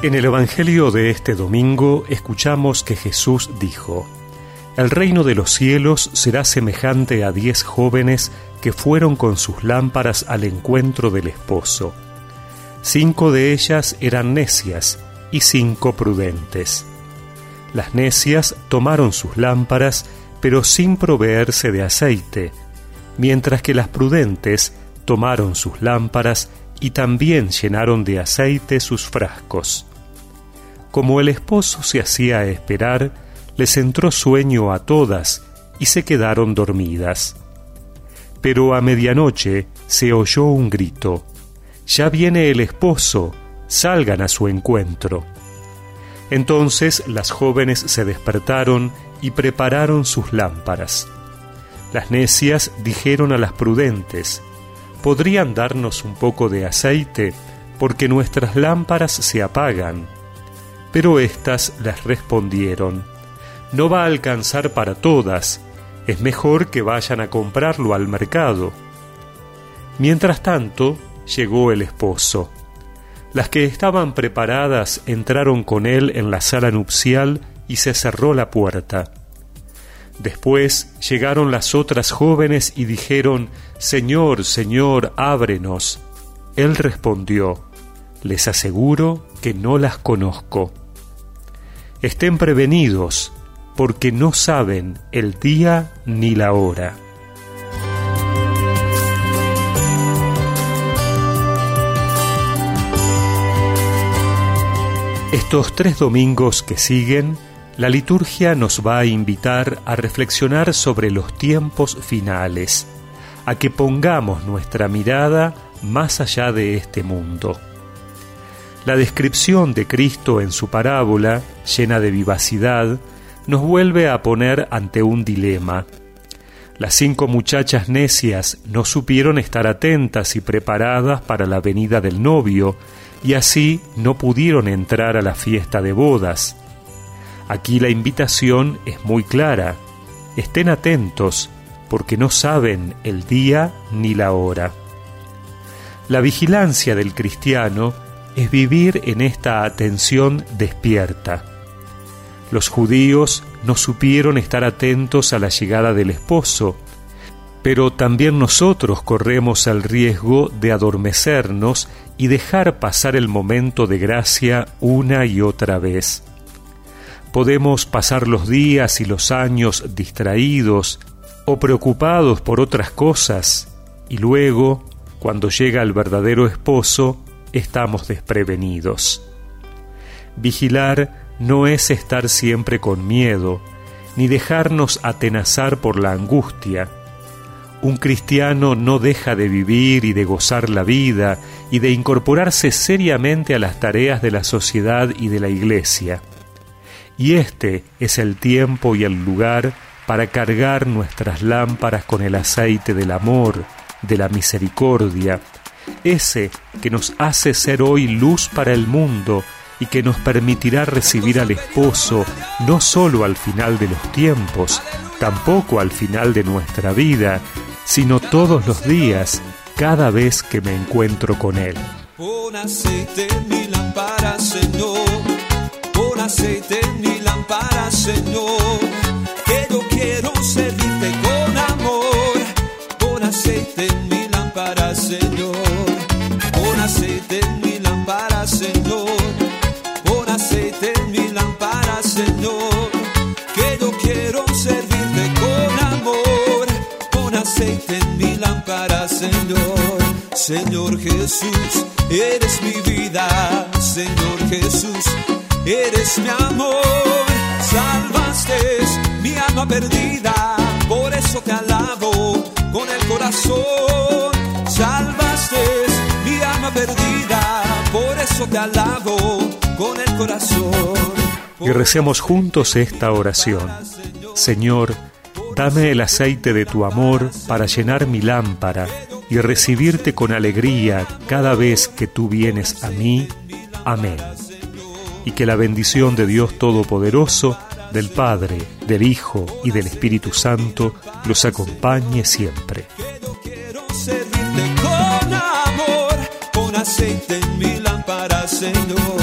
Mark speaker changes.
Speaker 1: En el Evangelio de este domingo escuchamos que Jesús dijo, El reino de los cielos será semejante a diez jóvenes que fueron con sus lámparas al encuentro del esposo. Cinco de ellas eran necias y cinco prudentes. Las necias tomaron sus lámparas, pero sin proveerse de aceite, mientras que las prudentes tomaron sus lámparas y también llenaron de aceite sus frascos. Como el esposo se hacía esperar, les entró sueño a todas y se quedaron dormidas. Pero a medianoche se oyó un grito, Ya viene el esposo, salgan a su encuentro. Entonces las jóvenes se despertaron y prepararon sus lámparas. Las necias dijeron a las prudentes, ¿podrían darnos un poco de aceite? Porque nuestras lámparas se apagan. Pero éstas les respondieron, No va a alcanzar para todas, es mejor que vayan a comprarlo al mercado. Mientras tanto, llegó el esposo. Las que estaban preparadas entraron con él en la sala nupcial y se cerró la puerta. Después llegaron las otras jóvenes y dijeron, Señor, Señor, ábrenos. Él respondió, Les aseguro que no las conozco. Estén prevenidos, porque no saben el día ni la hora. Estos tres domingos que siguen, la liturgia nos va a invitar a reflexionar sobre los tiempos finales, a que pongamos nuestra mirada más allá de este mundo. La descripción de Cristo en su parábola, llena de vivacidad, nos vuelve a poner ante un dilema. Las cinco muchachas necias no supieron estar atentas y preparadas para la venida del novio, y así no pudieron entrar a la fiesta de bodas. Aquí la invitación es muy clara. Estén atentos porque no saben el día ni la hora. La vigilancia del cristiano es vivir en esta atención despierta. Los judíos no supieron estar atentos a la llegada del esposo, pero también nosotros corremos el riesgo de adormecernos y dejar pasar el momento de gracia una y otra vez. Podemos pasar los días y los años distraídos o preocupados por otras cosas y luego, cuando llega el verdadero esposo, estamos desprevenidos. Vigilar no es estar siempre con miedo, ni dejarnos atenazar por la angustia. Un cristiano no deja de vivir y de gozar la vida y de incorporarse seriamente a las tareas de la sociedad y de la iglesia y este es el tiempo y el lugar para cargar nuestras lámparas con el aceite del amor, de la misericordia, ese que nos hace ser hoy luz para el mundo y que nos permitirá recibir al esposo no solo al final de los tiempos, tampoco al final de nuestra vida, sino todos los días, cada vez que me encuentro con él. Señor, Jesús, eres mi vida, Señor Jesús eres mi amor, salvaste mi alma perdida, por eso te alabo con el corazón, salvaste mi alma perdida, por eso te alabo con el corazón. Y recemos juntos esta oración. Señor, dame el aceite de tu amor para llenar mi lámpara y recibirte con alegría cada vez que tú vienes a mí. Amén y que la bendición de Dios Todopoderoso, del Padre, del Hijo y del Espíritu Santo los acompañe siempre. con